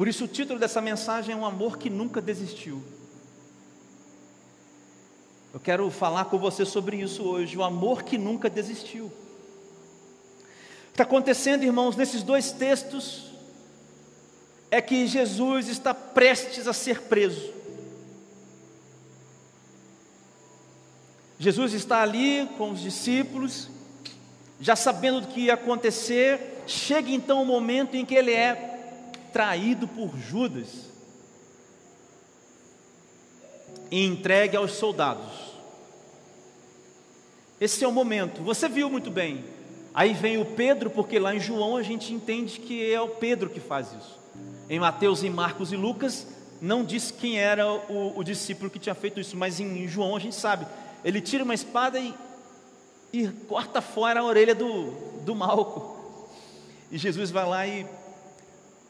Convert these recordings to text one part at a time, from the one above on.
Por isso, o título dessa mensagem é Um Amor que Nunca Desistiu. Eu quero falar com você sobre isso hoje, o amor que nunca desistiu. O que está acontecendo, irmãos, nesses dois textos, é que Jesus está prestes a ser preso. Jesus está ali com os discípulos, já sabendo do que ia acontecer, chega então o momento em que ele é traído por Judas e entregue aos soldados. Esse é o momento, você viu muito bem. Aí vem o Pedro, porque lá em João a gente entende que é o Pedro que faz isso. Em Mateus, em Marcos e Lucas, não diz quem era o, o discípulo que tinha feito isso, mas em João a gente sabe ele tira uma espada e, e corta fora a orelha do, do Malco. E Jesus vai lá e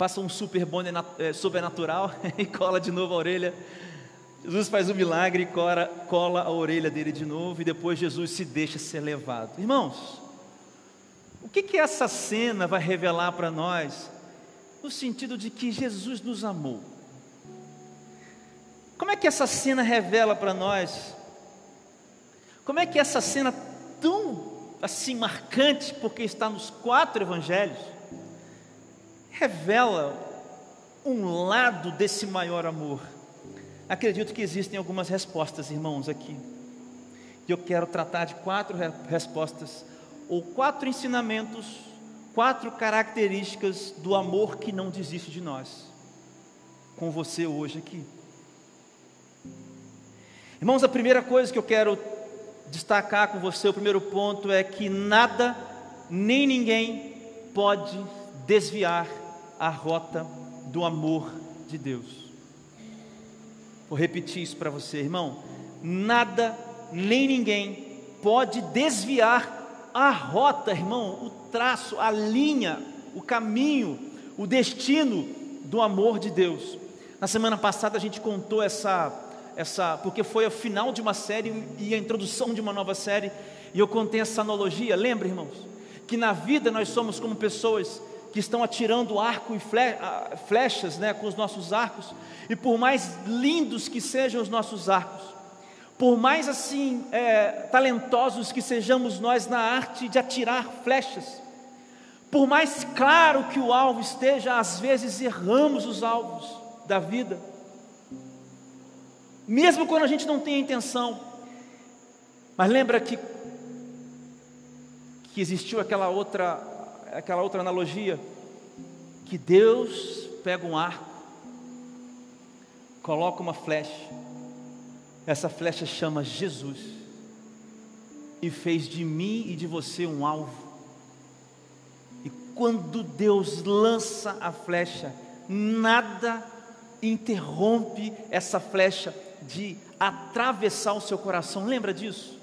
passa um super bonde é, sobrenatural e cola de novo a orelha. Jesus faz um milagre e cola, cola a orelha dele de novo e depois Jesus se deixa ser levado. Irmãos, o que, que essa cena vai revelar para nós? No sentido de que Jesus nos amou. Como é que essa cena revela para nós como é que essa cena tão assim marcante, porque está nos quatro evangelhos, revela um lado desse maior amor? Acredito que existem algumas respostas, irmãos, aqui. E eu quero tratar de quatro respostas, ou quatro ensinamentos, quatro características do amor que não desiste de nós, com você hoje aqui. Irmãos, a primeira coisa que eu quero destacar com você o primeiro ponto é que nada nem ninguém pode desviar a rota do amor de Deus. Vou repetir isso para você, irmão. Nada nem ninguém pode desviar a rota, irmão, o traço, a linha, o caminho, o destino do amor de Deus. Na semana passada a gente contou essa essa, porque foi o final de uma série e a introdução de uma nova série, e eu contei essa analogia, lembra, irmãos? Que na vida nós somos como pessoas que estão atirando arco e flechas, né, com os nossos arcos, e por mais lindos que sejam os nossos arcos, por mais assim é, talentosos que sejamos nós na arte de atirar flechas, por mais claro que o alvo esteja, às vezes erramos os alvos da vida, mesmo quando a gente não tem a intenção. Mas lembra que, que existiu aquela outra, aquela outra analogia, que Deus pega um arco, coloca uma flecha, essa flecha chama Jesus, e fez de mim e de você um alvo. E quando Deus lança a flecha, nada interrompe essa flecha de atravessar o seu coração. Lembra disso?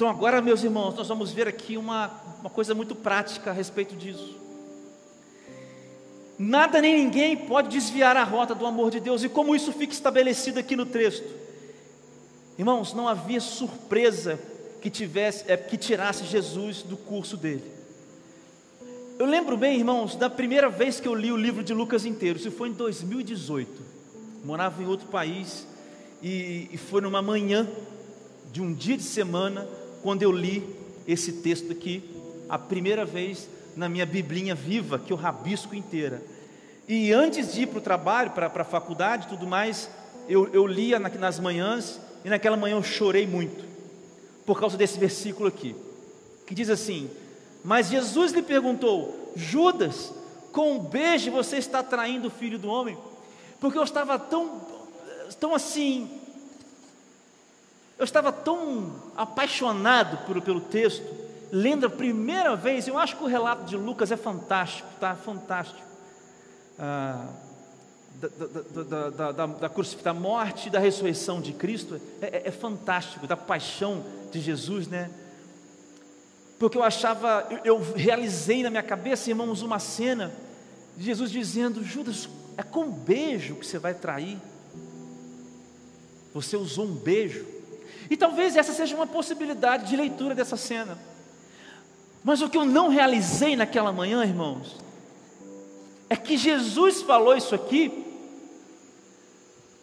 Então, agora, meus irmãos, nós vamos ver aqui uma, uma coisa muito prática a respeito disso. Nada nem ninguém pode desviar a rota do amor de Deus, e como isso fica estabelecido aqui no texto. Irmãos, não havia surpresa que tivesse, é, que tirasse Jesus do curso dele. Eu lembro bem, irmãos, da primeira vez que eu li o livro de Lucas inteiro, isso foi em 2018 morava em outro país, e, e foi numa manhã de um dia de semana, quando eu li esse texto aqui, a primeira vez na minha biblinha viva, que eu rabisco inteira. E antes de ir para o trabalho, para a faculdade tudo mais, eu, eu lia na, nas manhãs, e naquela manhã eu chorei muito, por causa desse versículo aqui, que diz assim: Mas Jesus lhe perguntou, Judas, com um beijo você está traindo o filho do homem? porque eu estava tão, tão assim, eu estava tão apaixonado por, pelo texto, lendo a primeira vez, eu acho que o relato de Lucas é fantástico, tá? Fantástico. Ah, da, da, da, da, da, morte e da ressurreição de Cristo é, é, é, fantástico, da paixão de Jesus, né? Porque eu achava, eu, eu realizei na minha cabeça, irmãos, uma cena de Jesus dizendo: Judas, é com um beijo que você vai trair. Você usou um beijo. E talvez essa seja uma possibilidade de leitura dessa cena. Mas o que eu não realizei naquela manhã, irmãos, é que Jesus falou isso aqui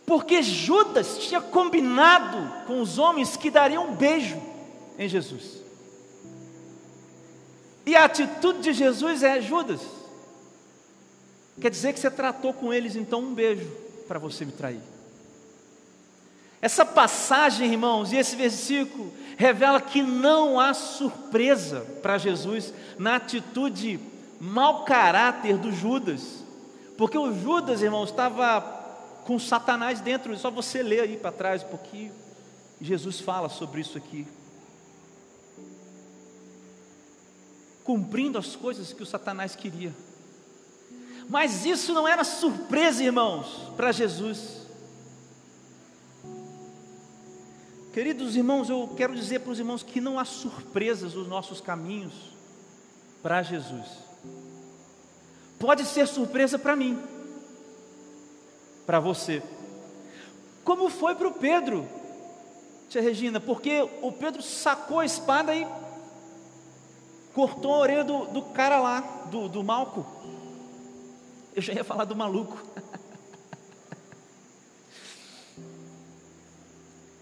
porque Judas tinha combinado com os homens que dariam um beijo em Jesus. E a atitude de Jesus é: Judas, quer dizer que você tratou com eles então um beijo para você me trair. Essa passagem, irmãos, e esse versículo revela que não há surpresa para Jesus na atitude mau caráter do Judas, porque o Judas, irmãos, estava com Satanás dentro, só você ler aí para trás um pouquinho. Jesus fala sobre isso aqui. Cumprindo as coisas que o Satanás queria. Mas isso não era surpresa, irmãos, para Jesus. Queridos irmãos, eu quero dizer para os irmãos que não há surpresas nos nossos caminhos para Jesus. Pode ser surpresa para mim para você. Como foi para o Pedro, tia Regina, porque o Pedro sacou a espada e cortou a orelha do, do cara lá, do, do Malco. Eu já ia falar do maluco.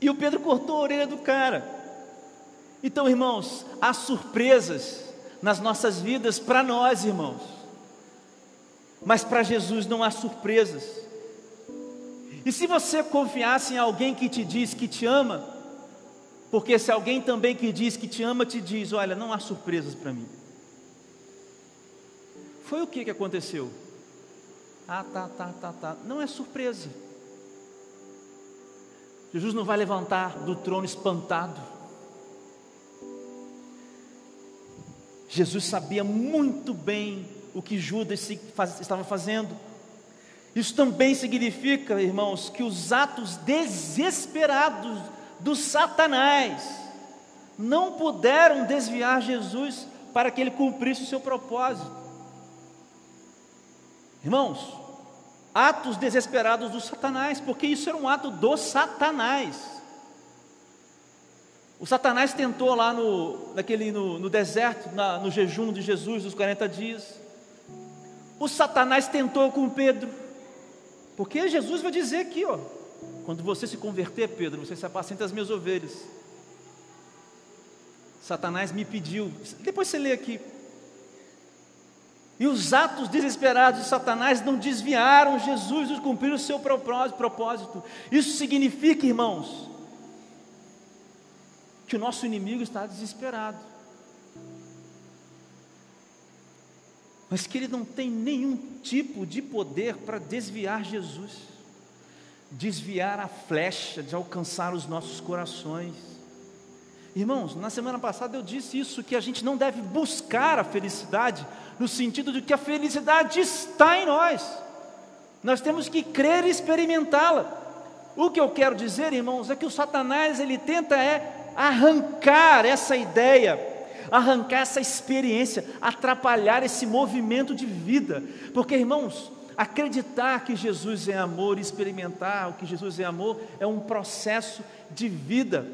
e o Pedro cortou a orelha do cara. Então, irmãos, há surpresas nas nossas vidas para nós, irmãos. Mas para Jesus não há surpresas. E se você confiasse em alguém que te diz que te ama, porque se alguém também que diz que te ama te diz: Olha, não há surpresas para mim. Foi o que, que aconteceu? Ah, tá, tá, tá, tá. Não é surpresa. Jesus não vai levantar do trono espantado. Jesus sabia muito bem o que Judas estava fazendo. Isso também significa, irmãos, que os atos desesperados do Satanás não puderam desviar Jesus para que ele cumprisse o seu propósito. Irmãos, atos desesperados do Satanás, porque isso era um ato do Satanás. O Satanás tentou lá no, naquele, no, no deserto, na, no jejum de Jesus, dos 40 dias. O Satanás tentou com Pedro. Porque Jesus vai dizer aqui, ó, quando você se converter, Pedro, você se apacenta as minhas ovelhas. Satanás me pediu, depois você lê aqui. E os atos desesperados de Satanás não desviaram Jesus de cumprir o seu propósito. Isso significa, irmãos, que o nosso inimigo está desesperado. mas que ele não tem nenhum tipo de poder para desviar Jesus, desviar a flecha de alcançar os nossos corações. Irmãos, na semana passada eu disse isso, que a gente não deve buscar a felicidade, no sentido de que a felicidade está em nós, nós temos que crer e experimentá-la. O que eu quero dizer, irmãos, é que o Satanás ele tenta é arrancar essa ideia arrancar essa experiência, atrapalhar esse movimento de vida. Porque, irmãos, acreditar que Jesus é amor, experimentar o que Jesus é amor, é um processo de vida.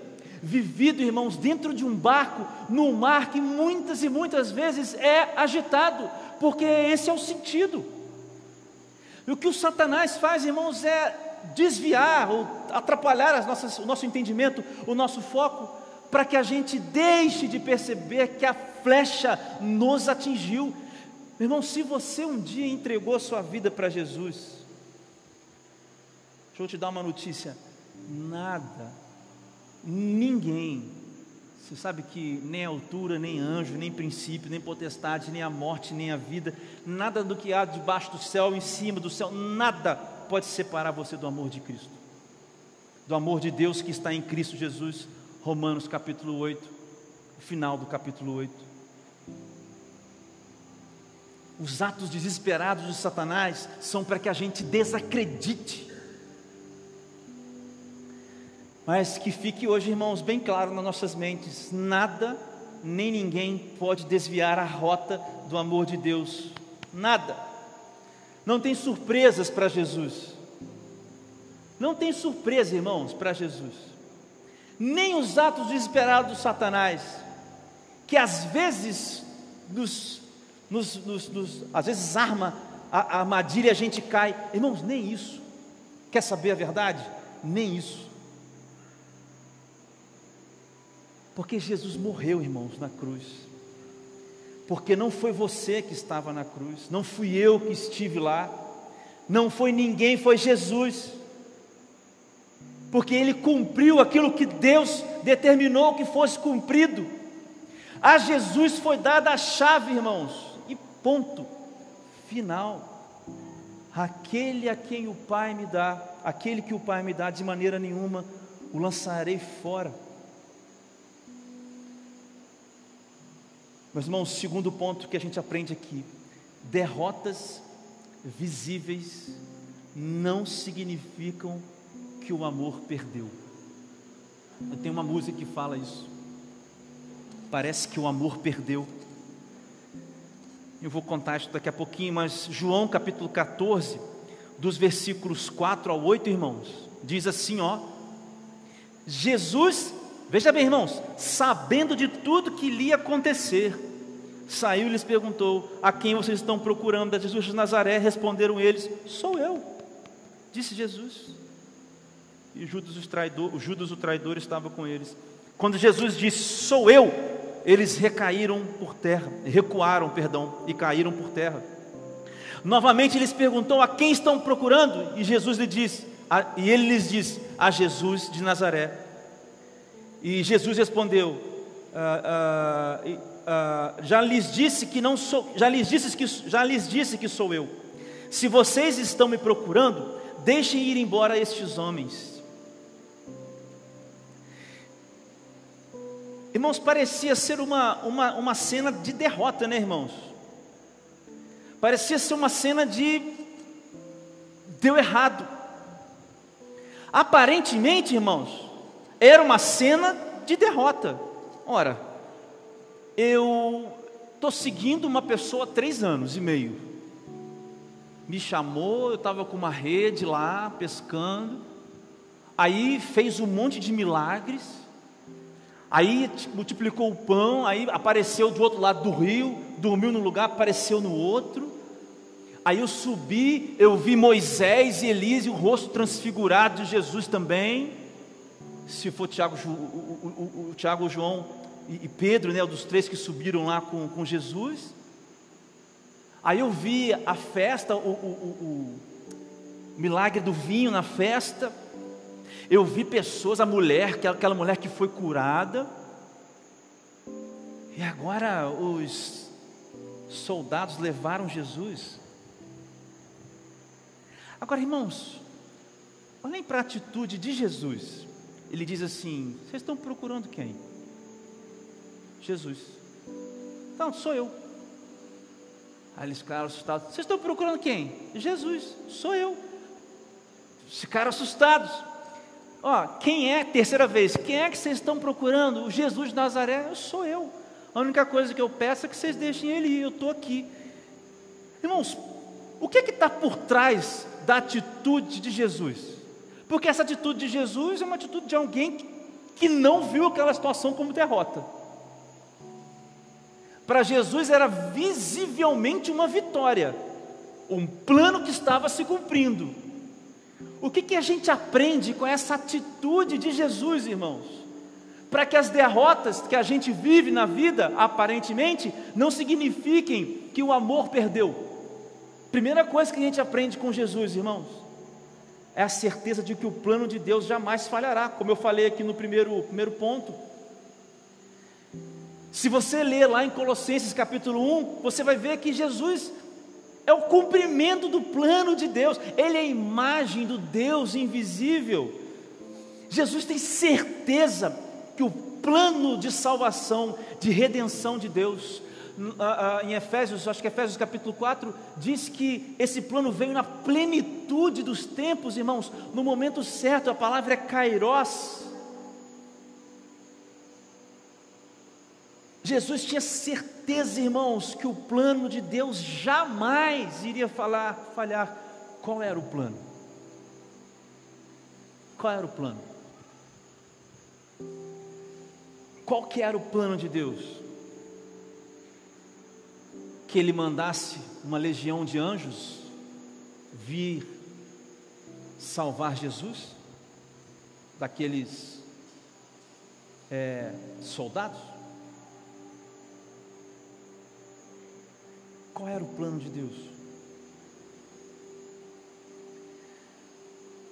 Vivido, irmãos, dentro de um barco, num mar que muitas e muitas vezes é agitado, porque esse é o sentido. E o que o Satanás faz, irmãos, é desviar ou atrapalhar as nossas, o nosso entendimento, o nosso foco para que a gente deixe de perceber que a flecha nos atingiu. Irmão, se você um dia entregou sua vida para Jesus, deixa eu te dar uma notícia: nada, ninguém, você sabe que nem a altura, nem anjo, nem princípio, nem potestade, nem a morte, nem a vida, nada do que há debaixo do céu, em cima do céu, nada pode separar você do amor de Cristo, do amor de Deus que está em Cristo Jesus Romanos capítulo 8, final do capítulo 8. Os atos desesperados de Satanás são para que a gente desacredite. Mas que fique hoje, irmãos, bem claro nas nossas mentes: nada, nem ninguém pode desviar a rota do amor de Deus. Nada. Não tem surpresas para Jesus. Não tem surpresa, irmãos, para Jesus nem os atos desesperados do Satanás, que às vezes nos, nos, nos, nos às vezes arma a, a armadilha e a gente cai. Irmãos, nem isso. Quer saber a verdade? Nem isso. Porque Jesus morreu, irmãos, na cruz. Porque não foi você que estava na cruz, não fui eu que estive lá, não foi ninguém, foi Jesus. Porque ele cumpriu aquilo que Deus determinou que fosse cumprido. A Jesus foi dada a chave, irmãos, e ponto final. Aquele a quem o Pai me dá, aquele que o Pai me dá, de maneira nenhuma o lançarei fora. Meus irmãos, segundo ponto que a gente aprende aqui: derrotas visíveis não significam que o amor perdeu. Eu tenho uma música que fala isso. Parece que o amor perdeu. Eu vou contar isso daqui a pouquinho, mas João capítulo 14, dos versículos 4 ao 8, irmãos, diz assim, ó: Jesus, veja bem, irmãos, sabendo de tudo que lhe ia acontecer, saiu e lhes perguntou: A quem vocês estão procurando? A Jesus de Nazaré. Responderam eles: Sou eu, disse Jesus. E Judas, o traidor, Judas o traidor estava com eles. Quando Jesus disse: Sou eu, eles recaíram por terra, recuaram, perdão, e caíram por terra. Novamente eles perguntou a quem estão procurando, e Jesus lhe disse, a, e ele lhes disse, a Jesus de Nazaré. E Jesus respondeu, ah, ah, ah, já lhes disse que não sou, já lhes disse que já lhes disse que sou eu. Se vocês estão me procurando, deixem ir embora estes homens. Irmãos, parecia ser uma, uma, uma cena de derrota, né, irmãos? Parecia ser uma cena de deu errado. Aparentemente, irmãos, era uma cena de derrota. Ora, eu estou seguindo uma pessoa há três anos e meio. Me chamou, eu estava com uma rede lá pescando. Aí fez um monte de milagres Aí multiplicou o pão, aí apareceu do outro lado do rio, dormiu num lugar, apareceu no outro. Aí eu subi, eu vi Moisés e Elias e o rosto transfigurado de Jesus também. Se for Tiago, o, o, o, Tiago João e, Pedro, né, dos três que subiram lá com, com Jesus. Aí eu vi a festa, o, o milagre do vinho na festa. Eu vi pessoas, a mulher, aquela mulher que foi curada, e agora os soldados levaram Jesus. Agora, irmãos, olhem para a atitude de Jesus. Ele diz assim: Vocês estão procurando quem? Jesus. Então, sou eu. Aí eles ficaram assustados: Vocês estão procurando quem? Jesus, sou eu. Ficaram assustados. Ó, quem é, terceira vez, quem é que vocês estão procurando? O Jesus de Nazaré, eu sou eu. A única coisa que eu peço é que vocês deixem ele ir, eu estou aqui. Irmãos, o que está por trás da atitude de Jesus? Porque essa atitude de Jesus é uma atitude de alguém que não viu aquela situação como derrota. Para Jesus era visivelmente uma vitória, um plano que estava se cumprindo. O que, que a gente aprende com essa atitude de Jesus, irmãos? Para que as derrotas que a gente vive na vida, aparentemente, não signifiquem que o amor perdeu. Primeira coisa que a gente aprende com Jesus, irmãos, é a certeza de que o plano de Deus jamais falhará, como eu falei aqui no primeiro, primeiro ponto. Se você ler lá em Colossenses capítulo 1, você vai ver que Jesus é o cumprimento do plano de Deus, Ele é a imagem do Deus invisível. Jesus tem certeza que o plano de salvação, de redenção de Deus, em Efésios, acho que Efésios capítulo 4, diz que esse plano veio na plenitude dos tempos, irmãos, no momento certo, a palavra é kairos. Jesus tinha certeza, irmãos, que o plano de Deus jamais iria falar, falhar. Qual era o plano? Qual era o plano? Qual que era o plano de Deus? Que ele mandasse uma legião de anjos vir salvar Jesus daqueles é, soldados? Qual era o plano de Deus?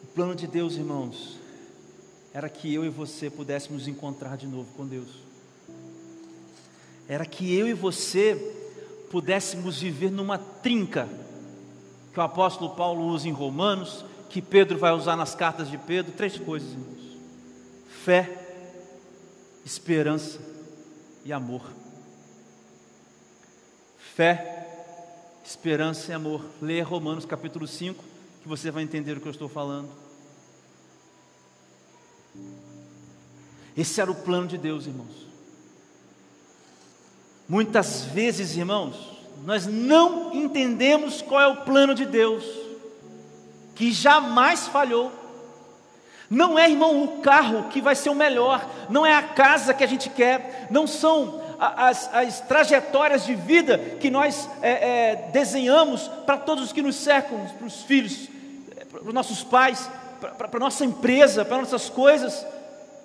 O plano de Deus, irmãos, era que eu e você pudéssemos encontrar de novo com Deus. Era que eu e você pudéssemos viver numa trinca que o apóstolo Paulo usa em Romanos, que Pedro vai usar nas cartas de Pedro, três coisas, irmãos: fé, esperança e amor. Fé, esperança e amor. Leia Romanos capítulo 5, que você vai entender o que eu estou falando. Esse era o plano de Deus, irmãos. Muitas vezes, irmãos, nós não entendemos qual é o plano de Deus, que jamais falhou. Não é, irmão, o carro que vai ser o melhor, não é a casa que a gente quer, não são as, as trajetórias de vida que nós é, é, desenhamos para todos os que nos cercam, para os filhos, para os nossos pais, para a nossa empresa, para nossas coisas.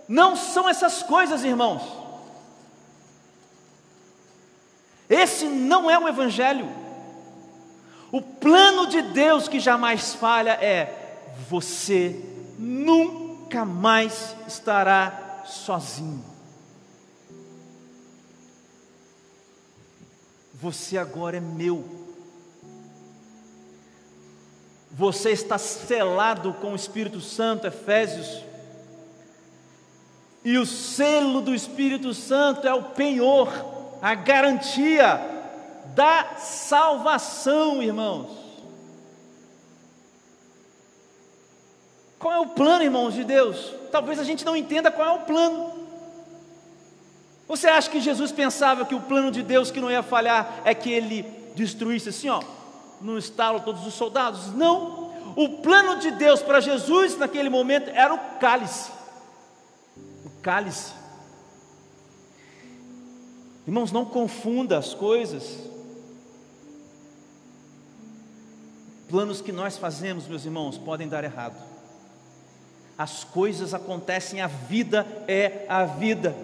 Não são essas coisas, irmãos. Esse não é o Evangelho. O plano de Deus que jamais falha é: você nunca mais estará sozinho. Você agora é meu. Você está selado com o Espírito Santo, Efésios. E o selo do Espírito Santo é o penhor, a garantia da salvação, irmãos. Qual é o plano, irmãos de Deus? Talvez a gente não entenda qual é o plano. Você acha que Jesus pensava que o plano de Deus que não ia falhar é que ele destruísse assim, ó, no estalo todos os soldados? Não. O plano de Deus para Jesus naquele momento era o cálice. O cálice. Irmãos, não confunda as coisas. Planos que nós fazemos, meus irmãos, podem dar errado. As coisas acontecem, a vida é a vida.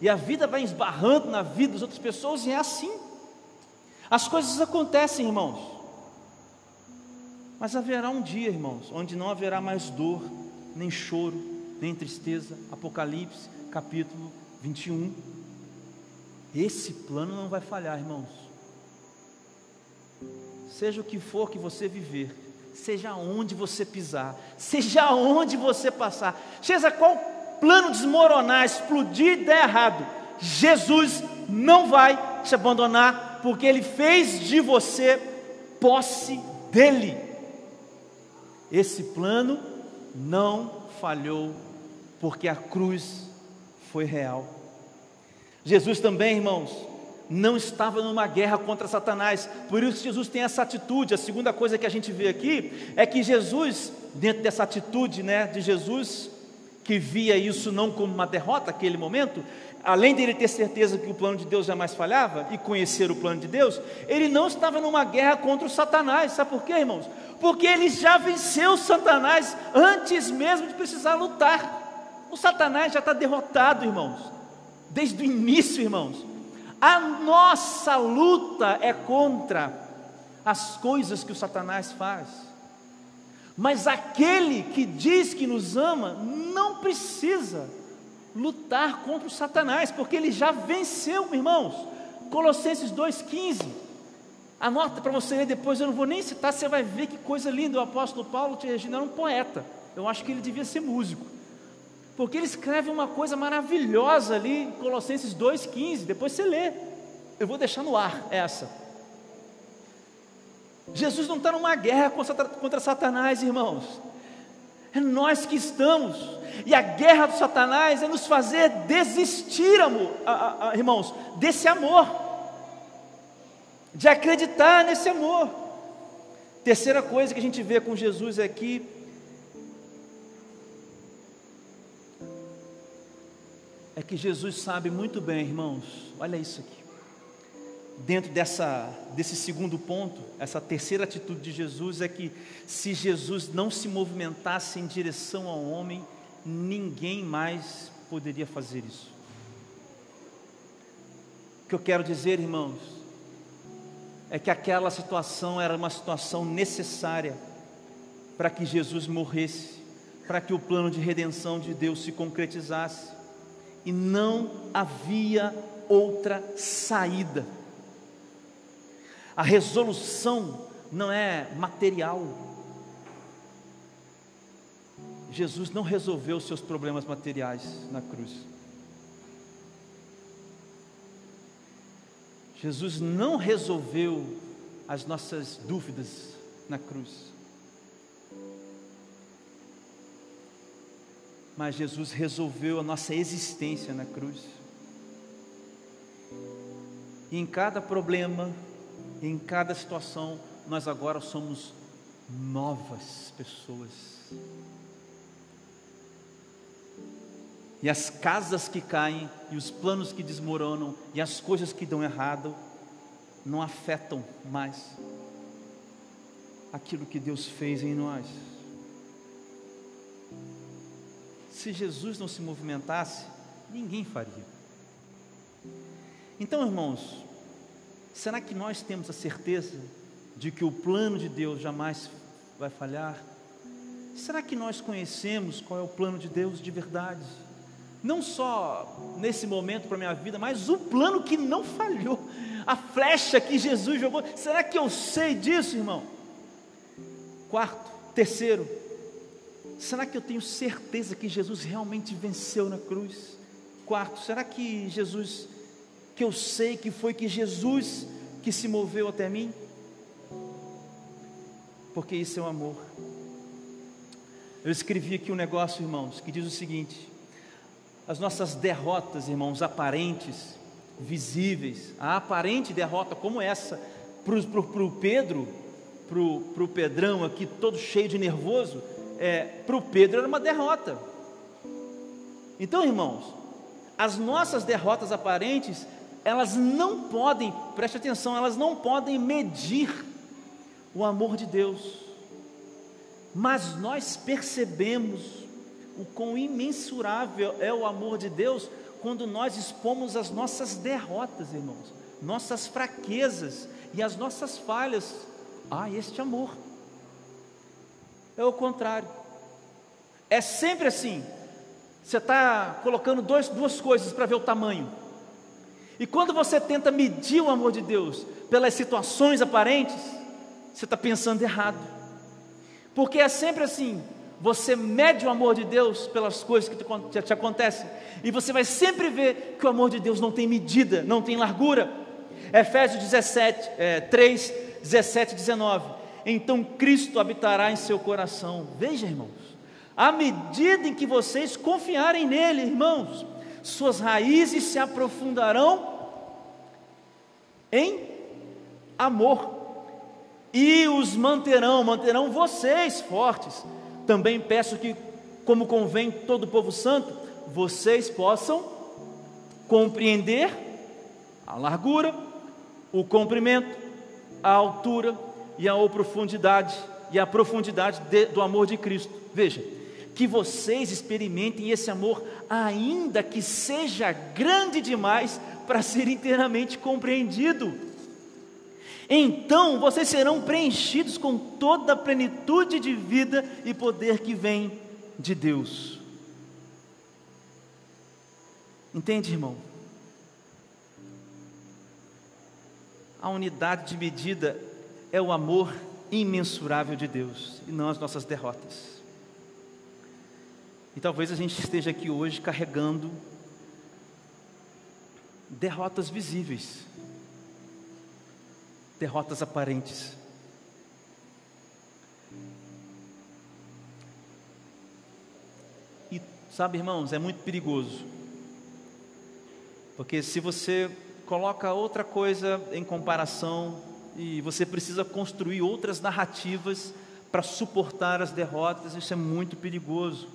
E a vida vai esbarrando na vida das outras pessoas e é assim. As coisas acontecem, irmãos. Mas haverá um dia, irmãos, onde não haverá mais dor, nem choro, nem tristeza. Apocalipse, capítulo 21. Esse plano não vai falhar, irmãos. Seja o que for que você viver, seja onde você pisar, seja onde você passar, seja qual plano desmoronar, explodir e der errado, Jesus não vai te abandonar, porque Ele fez de você posse dele. Esse plano não falhou, porque a cruz foi real. Jesus também, irmãos, não estava numa guerra contra Satanás, por isso Jesus tem essa atitude. A segunda coisa que a gente vê aqui é que Jesus, dentro dessa atitude né, de Jesus, que via isso não como uma derrota naquele momento, além dele ter certeza que o plano de Deus jamais falhava e conhecer o plano de Deus, ele não estava numa guerra contra o Satanás. Sabe por quê, irmãos? Porque ele já venceu Satanás antes mesmo de precisar lutar. O Satanás já está derrotado, irmãos, desde o início, irmãos. A nossa luta é contra as coisas que o Satanás faz. Mas aquele que diz que nos ama não precisa lutar contra o Satanás, porque ele já venceu, irmãos. Colossenses 2,15. Anota para você ler depois, eu não vou nem citar, você vai ver que coisa linda. O apóstolo Paulo te Regina era um poeta. Eu acho que ele devia ser músico. Porque ele escreve uma coisa maravilhosa ali em Colossenses 2,15. Depois você lê. Eu vou deixar no ar essa. Jesus não está numa guerra contra Satanás, irmãos. É nós que estamos. E a guerra do Satanás é nos fazer desistir, amor, a, a, irmãos, desse amor, de acreditar nesse amor. Terceira coisa que a gente vê com Jesus aqui é que Jesus sabe muito bem, irmãos, olha isso aqui. dentro dessa, desse segundo ponto, essa terceira atitude de Jesus é que se Jesus não se movimentasse em direção ao homem, ninguém mais poderia fazer isso. O que eu quero dizer, irmãos, é que aquela situação era uma situação necessária para que Jesus morresse, para que o plano de redenção de Deus se concretizasse, e não havia outra saída. A resolução não é material. Jesus não resolveu seus problemas materiais na cruz. Jesus não resolveu as nossas dúvidas na cruz. Mas Jesus resolveu a nossa existência na cruz. E em cada problema, em cada situação, nós agora somos novas pessoas. E as casas que caem, e os planos que desmoronam, e as coisas que dão errado, não afetam mais aquilo que Deus fez em nós. Se Jesus não se movimentasse, ninguém faria. Então, irmãos, será que nós temos a certeza de que o plano de Deus jamais vai falhar? Será que nós conhecemos qual é o plano de Deus de verdade? Não só nesse momento para a minha vida, mas o plano que não falhou, a flecha que Jesus jogou. Será que eu sei disso, irmão? Quarto, terceiro, será que eu tenho certeza que Jesus realmente venceu na cruz? Quarto, será que Jesus, que eu sei que foi que Jesus que se moveu até mim? porque isso é o amor. Eu escrevi aqui um negócio, irmãos, que diz o seguinte: as nossas derrotas, irmãos, aparentes, visíveis, a aparente derrota como essa, para o Pedro, para o Pedrão aqui, todo cheio de nervoso, é, para o Pedro era uma derrota. Então, irmãos, as nossas derrotas aparentes, elas não podem, preste atenção, elas não podem medir o amor de Deus, mas nós percebemos o quão imensurável é o amor de Deus quando nós expomos as nossas derrotas, irmãos, nossas fraquezas e as nossas falhas a este amor. É o contrário, é sempre assim. Você está colocando dois, duas coisas para ver o tamanho. E quando você tenta medir o amor de Deus pelas situações aparentes, você está pensando errado. Porque é sempre assim: você mede o amor de Deus pelas coisas que te, te acontecem, e você vai sempre ver que o amor de Deus não tem medida, não tem largura. Efésios 17, é, 3, 17 e 19. Então Cristo habitará em seu coração. Veja, irmãos, à medida em que vocês confiarem nele, irmãos, suas raízes se aprofundarão em amor e os manterão, manterão vocês fortes. Também peço que, como convém todo o povo santo, vocês possam compreender a largura, o comprimento, a altura e a profundidade e a profundidade de, do amor de Cristo. Veja, que vocês experimentem esse amor, ainda que seja grande demais para ser inteiramente compreendido então vocês serão preenchidos com toda a plenitude de vida e poder que vem de Deus. Entende, irmão? A unidade de medida é o amor imensurável de Deus e não as nossas derrotas. E talvez a gente esteja aqui hoje carregando derrotas visíveis derrotas aparentes. E sabe, irmãos, é muito perigoso. Porque se você coloca outra coisa em comparação e você precisa construir outras narrativas para suportar as derrotas, isso é muito perigoso.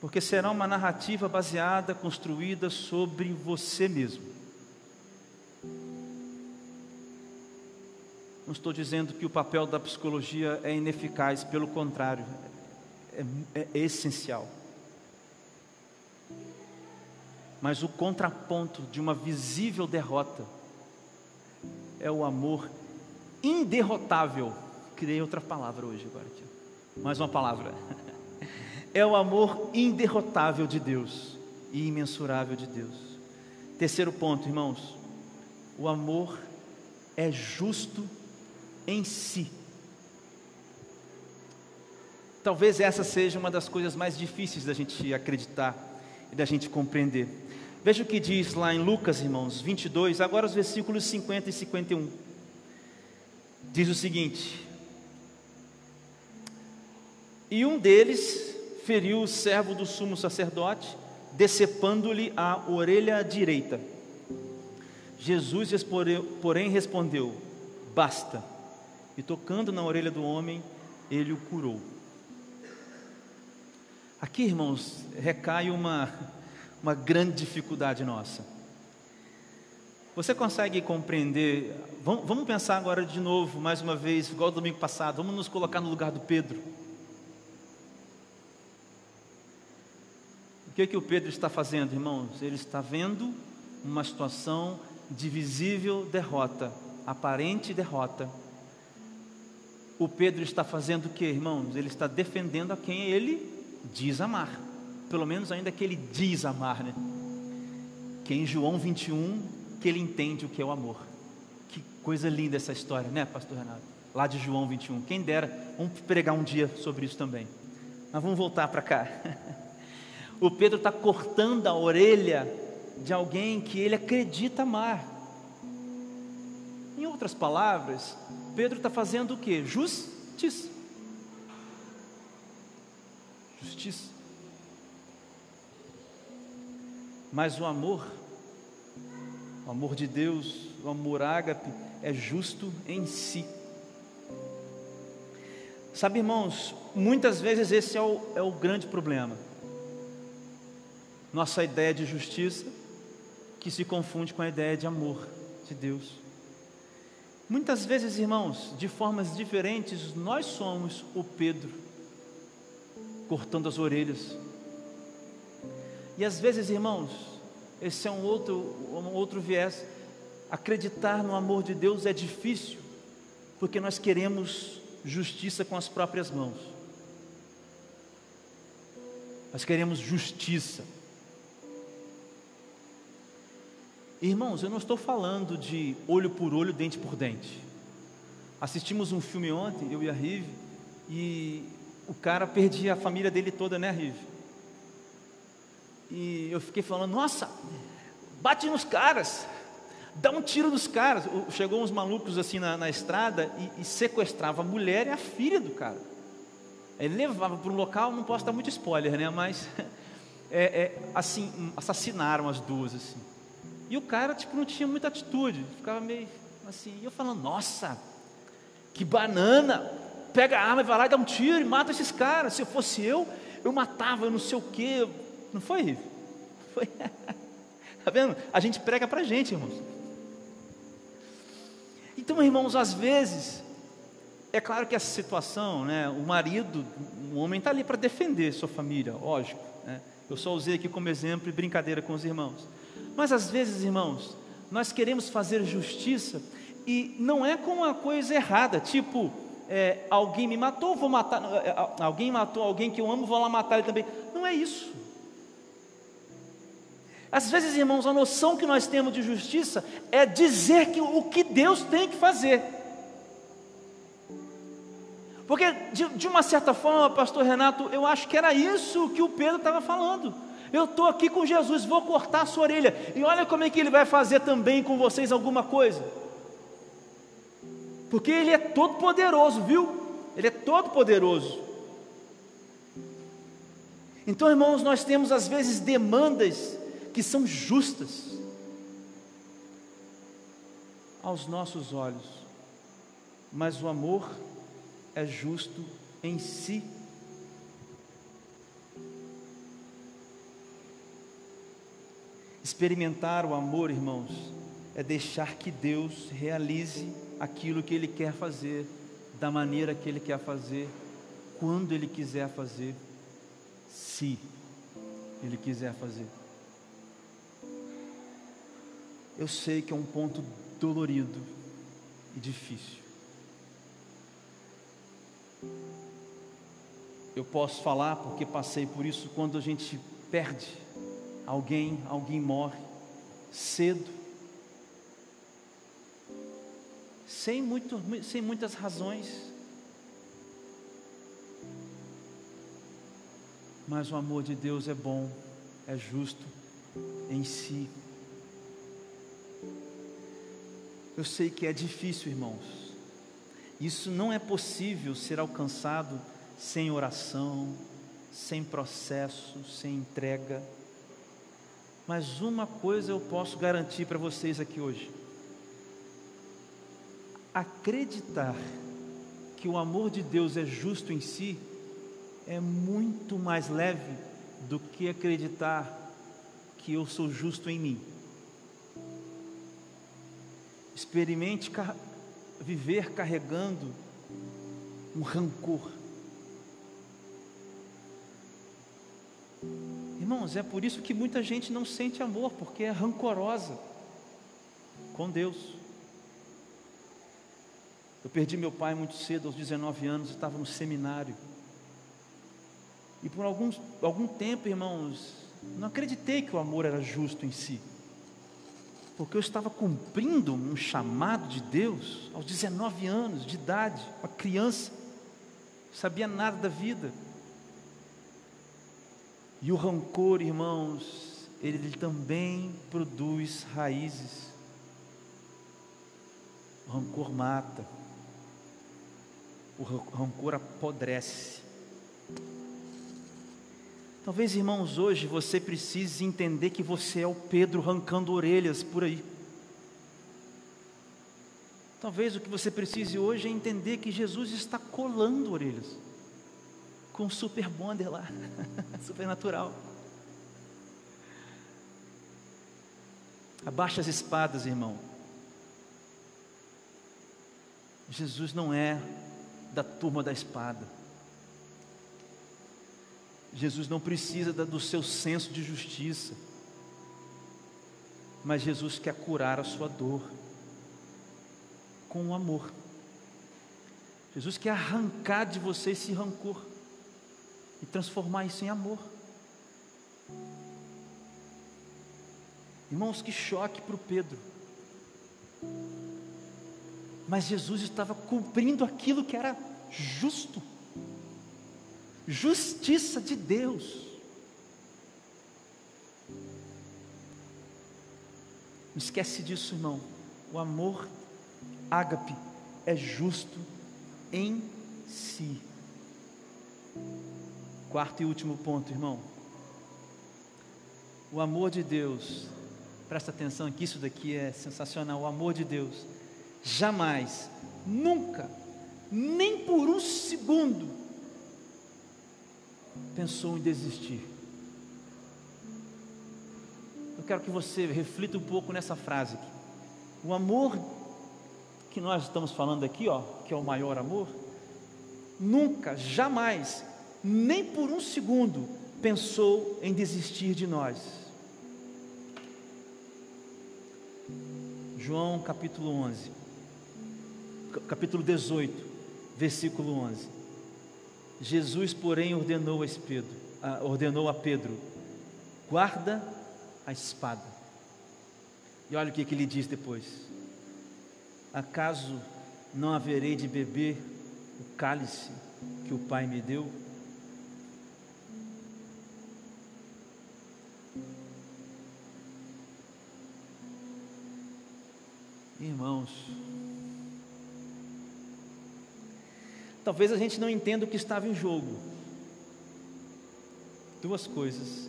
Porque será uma narrativa baseada, construída sobre você mesmo. Não estou dizendo que o papel da psicologia é ineficaz, pelo contrário, é, é, é essencial. Mas o contraponto de uma visível derrota é o amor inderrotável. Criei outra palavra hoje agora aqui. Mais uma palavra. É o amor inderrotável de Deus e imensurável de Deus. Terceiro ponto, irmãos. O amor é justo em si. Talvez essa seja uma das coisas mais difíceis da gente acreditar e da gente compreender. Veja o que diz lá em Lucas, irmãos, 22, agora os versículos 50 e 51. Diz o seguinte: E um deles feriu o servo do sumo sacerdote, decepando-lhe a orelha direita. Jesus, porém, respondeu: Basta. E tocando na orelha do homem, ele o curou. Aqui, irmãos, recai uma uma grande dificuldade nossa. Você consegue compreender? Vamos, pensar agora de novo, mais uma vez, igual domingo passado, vamos nos colocar no lugar do Pedro. O que, que o Pedro está fazendo, irmãos? Ele está vendo uma situação de visível derrota, aparente derrota. O Pedro está fazendo o que, irmãos? Ele está defendendo a quem ele diz amar pelo menos ainda que ele diz amar, né? Que em João 21 que ele entende o que é o amor. Que coisa linda essa história, né, pastor Renato? Lá de João 21. Quem dera, vamos pregar um dia sobre isso também. Mas vamos voltar para cá. O Pedro está cortando a orelha de alguém que ele acredita amar. Em outras palavras, Pedro está fazendo o que? Justiça. Justiça. Mas o amor, o amor de Deus, o amor ágape, é justo em si. Sabe, irmãos, muitas vezes esse é o, é o grande problema. Nossa ideia de justiça, que se confunde com a ideia de amor de Deus. Muitas vezes, irmãos, de formas diferentes, nós somos o Pedro, cortando as orelhas e às vezes, irmãos, esse é um outro, um outro viés. Acreditar no amor de Deus é difícil, porque nós queremos justiça com as próprias mãos. Nós queremos justiça. Irmãos, eu não estou falando de olho por olho, dente por dente. Assistimos um filme ontem, eu e a Rive, e o cara perdia a família dele toda, né, Rive? E eu fiquei falando, nossa, bate nos caras, dá um tiro nos caras. Chegou uns malucos assim na, na estrada e, e, sequestrava a mulher e a filha do cara. Ele levava para um local, não posso dar muito spoiler, né? Mas é, é, assim, assassinaram as duas assim. E o cara tipo não tinha muita atitude, ficava meio assim. E eu falando, nossa, que banana! Pega a arma e vai lá e dá um tiro e mata esses caras. Se eu fosse eu, eu matava, eu não sei o quê. Não foi? Foi. Está vendo? A gente prega para a gente, irmãos. Então, irmãos, às vezes, é claro que essa situação, né, o marido, o homem está ali para defender sua família, lógico. Né? Eu só usei aqui como exemplo e brincadeira com os irmãos. Mas às vezes, irmãos, nós queremos fazer justiça e não é com uma coisa errada, tipo, é, alguém me matou, vou matar, é, alguém matou alguém que eu amo, vou lá matar ele também. Não é isso. Às vezes, irmãos, a noção que nós temos de justiça é dizer que o que Deus tem que fazer. Porque, de, de uma certa forma, pastor Renato, eu acho que era isso que o Pedro estava falando. Eu estou aqui com Jesus, vou cortar a sua orelha. E olha como é que ele vai fazer também com vocês alguma coisa. Porque ele é todo poderoso, viu? Ele é todo poderoso. Então, irmãos, nós temos às vezes demandas que são justas aos nossos olhos, mas o amor é justo em si. Experimentar o amor, irmãos, é deixar que Deus realize aquilo que Ele quer fazer, da maneira que Ele quer fazer, quando Ele quiser fazer, se Ele quiser fazer. Eu sei que é um ponto dolorido e difícil. Eu posso falar porque passei por isso quando a gente perde alguém, alguém morre cedo, sem, muito, sem muitas razões. Mas o amor de Deus é bom, é justo em si. Eu sei que é difícil, irmãos. Isso não é possível ser alcançado sem oração, sem processo, sem entrega. Mas uma coisa eu posso garantir para vocês aqui hoje: acreditar que o amor de Deus é justo em si é muito mais leve do que acreditar que eu sou justo em mim. Experimente viver carregando um rancor. Irmãos, é por isso que muita gente não sente amor, porque é rancorosa com Deus. Eu perdi meu pai muito cedo, aos 19 anos, estava no seminário. E por alguns, algum tempo, irmãos, não acreditei que o amor era justo em si porque eu estava cumprindo um chamado de Deus aos 19 anos de idade, uma criança, sabia nada da vida. E o rancor, irmãos, ele também produz raízes. O rancor mata, o rancor apodrece. Talvez, irmãos, hoje você precise entender que você é o Pedro arrancando orelhas por aí. Talvez o que você precise hoje é entender que Jesus está colando orelhas com super bonder lá, super natural. Abaixa as espadas, irmão. Jesus não é da turma da espada. Jesus não precisa do seu senso de justiça, mas Jesus quer curar a sua dor com o amor. Jesus quer arrancar de você esse rancor e transformar isso em amor. Irmãos, que choque para o Pedro. Mas Jesus estava cumprindo aquilo que era justo justiça de Deus. Não esquece disso, irmão. O amor ágape é justo em si. Quarto e último ponto, irmão. O amor de Deus, presta atenção que isso daqui é sensacional. O amor de Deus jamais, nunca, nem por um segundo, pensou em desistir. Eu quero que você reflita um pouco nessa frase. Aqui. O amor que nós estamos falando aqui, ó, que é o maior amor, nunca, jamais, nem por um segundo pensou em desistir de nós. João capítulo 11, capítulo 18, versículo 11. Jesus, porém, ordenou a Pedro, ordenou a Pedro: guarda a espada. E olha o que, que ele diz depois: Acaso não haverei de beber o cálice que o Pai me deu? Irmãos, Talvez a gente não entenda o que estava em jogo. Duas coisas.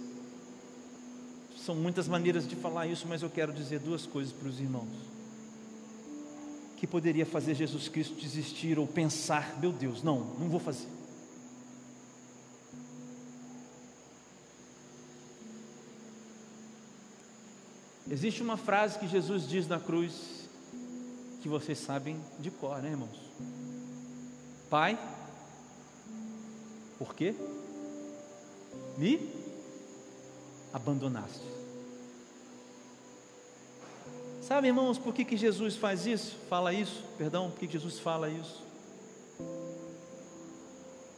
São muitas maneiras de falar isso, mas eu quero dizer duas coisas para os irmãos. Que poderia fazer Jesus Cristo desistir ou pensar: meu Deus, não, não vou fazer. Existe uma frase que Jesus diz na cruz que vocês sabem de cor, né, irmãos? Pai, por quê? Me abandonaste. Sabe, irmãos, por que, que Jesus faz isso? Fala isso, perdão, por que, que Jesus fala isso?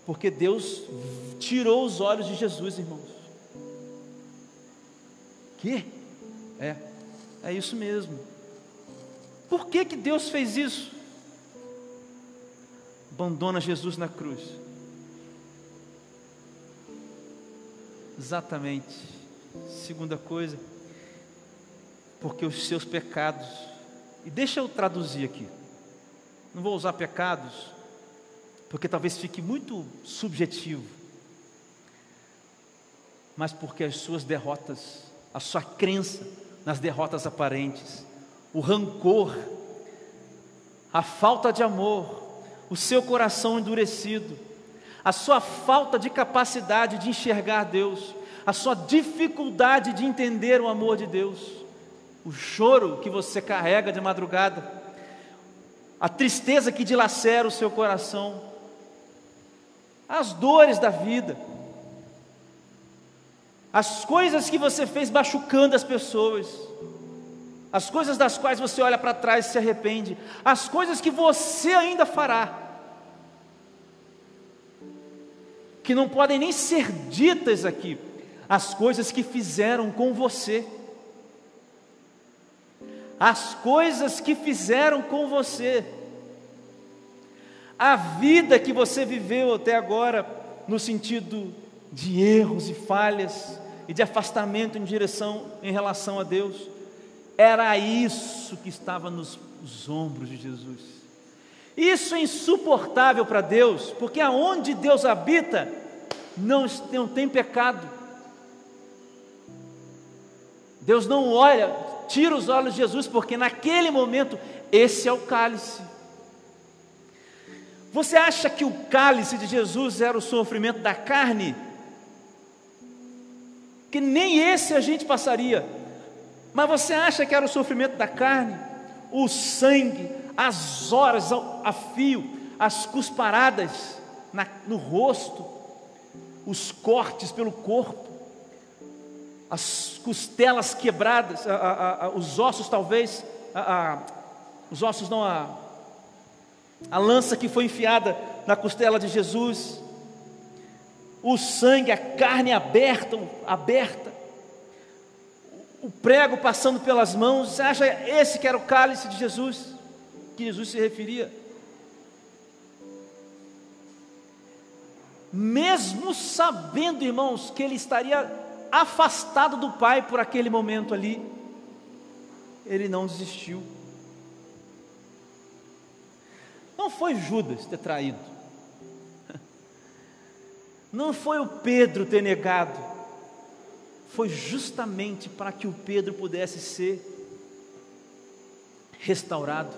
Porque Deus tirou os olhos de Jesus, irmãos. Que? É, é isso mesmo. Por que, que Deus fez isso? Abandona Jesus na cruz. Exatamente. Segunda coisa, porque os seus pecados, e deixa eu traduzir aqui, não vou usar pecados, porque talvez fique muito subjetivo, mas porque as suas derrotas, a sua crença nas derrotas aparentes, o rancor, a falta de amor, o seu coração endurecido, a sua falta de capacidade de enxergar Deus, a sua dificuldade de entender o amor de Deus, o choro que você carrega de madrugada, a tristeza que dilacera o seu coração, as dores da vida, as coisas que você fez machucando as pessoas, as coisas das quais você olha para trás e se arrepende, as coisas que você ainda fará, que não podem nem ser ditas aqui, as coisas que fizeram com você, as coisas que fizeram com você, a vida que você viveu até agora, no sentido de erros e falhas e de afastamento em direção em relação a Deus, era isso que estava nos, nos ombros de Jesus. Isso é insuportável para Deus, porque aonde Deus habita, não, não tem pecado. Deus não olha, tira os olhos de Jesus, porque naquele momento, esse é o cálice. Você acha que o cálice de Jesus era o sofrimento da carne? Que nem esse a gente passaria. Mas você acha que era o sofrimento da carne? O sangue, as horas a fio, as cusparadas na, no rosto, os cortes pelo corpo, as costelas quebradas, a, a, a, os ossos talvez, os ossos não, a, a lança que foi enfiada na costela de Jesus, o sangue, a carne aberta, aberta, o prego passando pelas mãos, você acha esse que era o cálice de Jesus, que Jesus se referia? Mesmo sabendo, irmãos, que ele estaria afastado do Pai por aquele momento ali, ele não desistiu. Não foi Judas ter traído, não foi o Pedro ter negado, foi justamente para que o Pedro pudesse ser restaurado.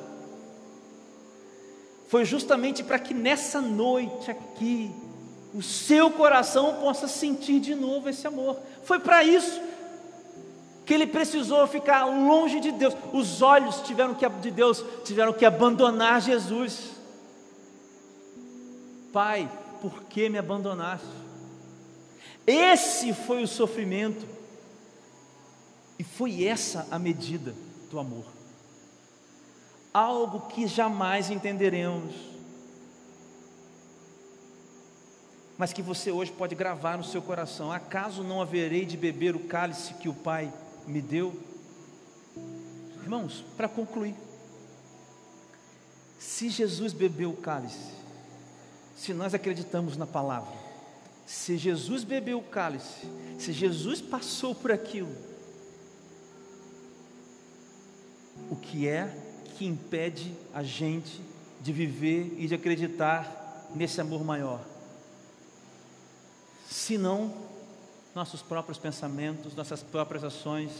Foi justamente para que nessa noite aqui, o seu coração possa sentir de novo esse amor. Foi para isso que ele precisou ficar longe de Deus. Os olhos tiveram que de Deus tiveram que abandonar Jesus. Pai, por que me abandonaste? Esse foi o sofrimento, e foi essa a medida do amor. Algo que jamais entenderemos, mas que você hoje pode gravar no seu coração: acaso não haverei de beber o cálice que o Pai me deu? Irmãos, para concluir, se Jesus bebeu o cálice, se nós acreditamos na palavra, se Jesus bebeu o cálice, se Jesus passou por aquilo, o que é que impede a gente de viver e de acreditar nesse amor maior? Se não nossos próprios pensamentos, nossas próprias ações,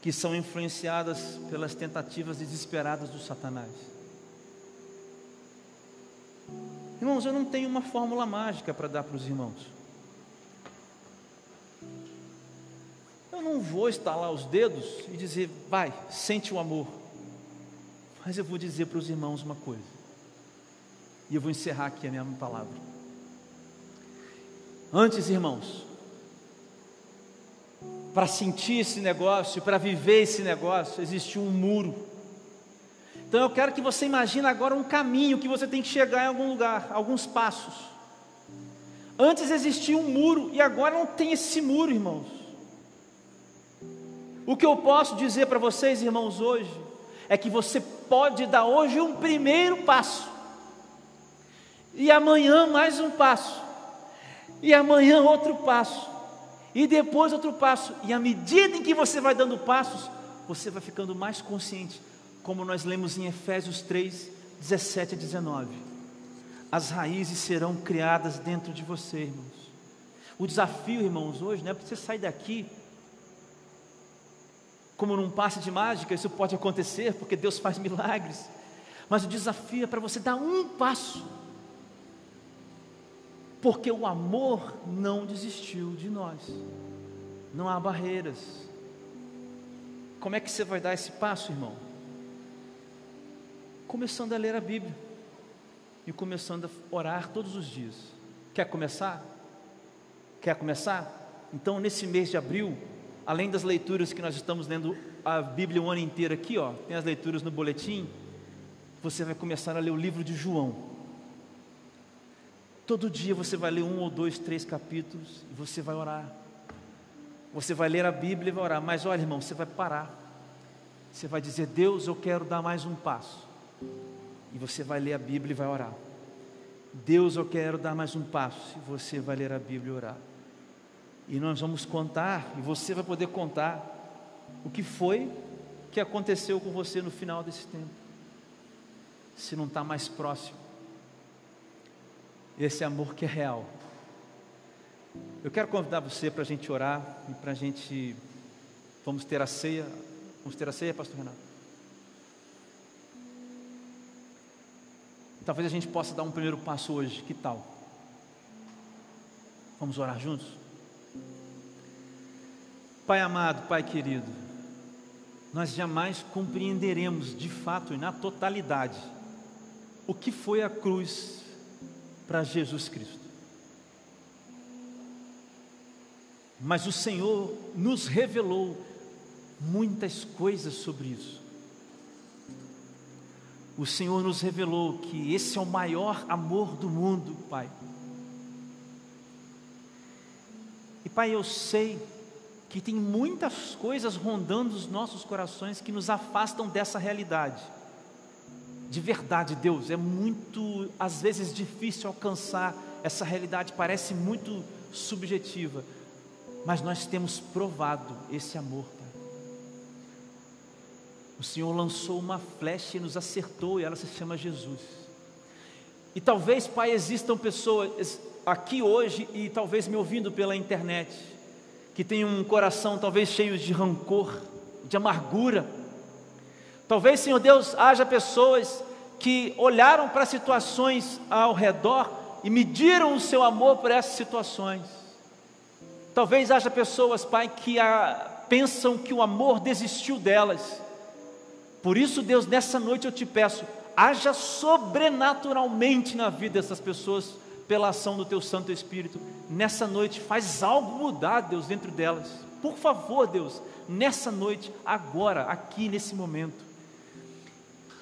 que são influenciadas pelas tentativas desesperadas do Satanás. Irmãos, eu não tenho uma fórmula mágica para dar para os irmãos. Eu não vou estalar os dedos e dizer, vai, sente o amor. Mas eu vou dizer para os irmãos uma coisa, e eu vou encerrar aqui a minha palavra. Antes, irmãos, para sentir esse negócio, para viver esse negócio, existe um muro. Então eu quero que você imagine agora um caminho que você tem que chegar em algum lugar, alguns passos. Antes existia um muro e agora não tem esse muro, irmãos. O que eu posso dizer para vocês, irmãos, hoje, é que você pode dar hoje um primeiro passo, e amanhã mais um passo, e amanhã outro passo, e depois outro passo, e à medida em que você vai dando passos, você vai ficando mais consciente, como nós lemos em Efésios 3, 17 a 19. As raízes serão criadas dentro de você, irmãos. O desafio, irmãos, hoje não é para você sair daqui como num passe de mágica, isso pode acontecer, porque Deus faz milagres. Mas o desafio é para você dar um passo. Porque o amor não desistiu de nós. Não há barreiras. Como é que você vai dar esse passo, irmão? Começando a ler a Bíblia e começando a orar todos os dias. Quer começar? Quer começar? Então, nesse mês de abril, além das leituras que nós estamos lendo a Bíblia o ano inteiro aqui, ó, tem as leituras no boletim, você vai começar a ler o livro de João. Todo dia você vai ler um ou dois, três capítulos e você vai orar. Você vai ler a Bíblia e vai orar, mas olha, irmão, você vai parar. Você vai dizer: Deus, eu quero dar mais um passo. E você vai ler a Bíblia e vai orar. Deus, eu quero dar mais um passo. E você vai ler a Bíblia e orar. E nós vamos contar, e você vai poder contar o que foi que aconteceu com você no final desse tempo. Se não está mais próximo. Esse amor que é real. Eu quero convidar você para a gente orar e para a gente. Vamos ter a ceia. Vamos ter a ceia, Pastor Renato? Talvez a gente possa dar um primeiro passo hoje. Que tal? Vamos orar juntos? Pai amado, Pai querido, nós jamais compreenderemos de fato e na totalidade o que foi a cruz para Jesus Cristo. Mas o Senhor nos revelou muitas coisas sobre isso. O Senhor nos revelou que esse é o maior amor do mundo, Pai. E Pai, eu sei que tem muitas coisas rondando os nossos corações que nos afastam dessa realidade. De verdade, Deus, é muito, às vezes, difícil alcançar essa realidade, parece muito subjetiva, mas nós temos provado esse amor. O Senhor lançou uma flecha e nos acertou, e ela se chama Jesus. E talvez, Pai, existam pessoas aqui hoje e talvez me ouvindo pela internet, que tem um coração talvez cheio de rancor, de amargura. Talvez, Senhor Deus, haja pessoas que olharam para situações ao redor e mediram o seu amor por essas situações. Talvez haja pessoas, Pai, que a, pensam que o amor desistiu delas. Por isso, Deus, nessa noite eu te peço, haja sobrenaturalmente na vida dessas pessoas pela ação do teu Santo Espírito. Nessa noite, faz algo mudar, Deus, dentro delas. Por favor, Deus, nessa noite, agora, aqui, nesse momento.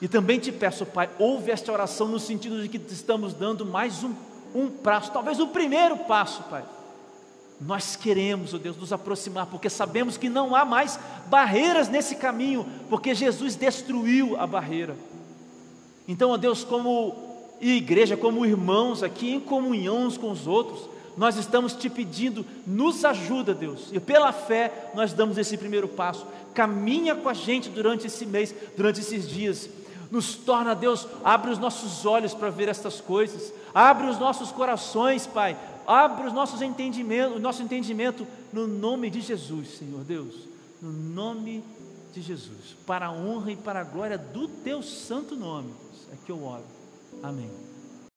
E também te peço, Pai, ouve esta oração no sentido de que estamos dando mais um, um passo, talvez o primeiro passo, Pai. Nós queremos, ó oh Deus, nos aproximar, porque sabemos que não há mais barreiras nesse caminho, porque Jesus destruiu a barreira. Então, ó oh Deus, como igreja, como irmãos aqui em comunhão uns com os outros, nós estamos te pedindo, nos ajuda, Deus, e pela fé nós damos esse primeiro passo. Caminha com a gente durante esse mês, durante esses dias. Nos torna, Deus, abre os nossos olhos para ver estas coisas, abre os nossos corações, Pai, abre os nossos entendimentos, o nosso entendimento no nome de Jesus, Senhor Deus, no nome de Jesus, para a honra e para a glória do teu santo nome, é que eu oro. Amém.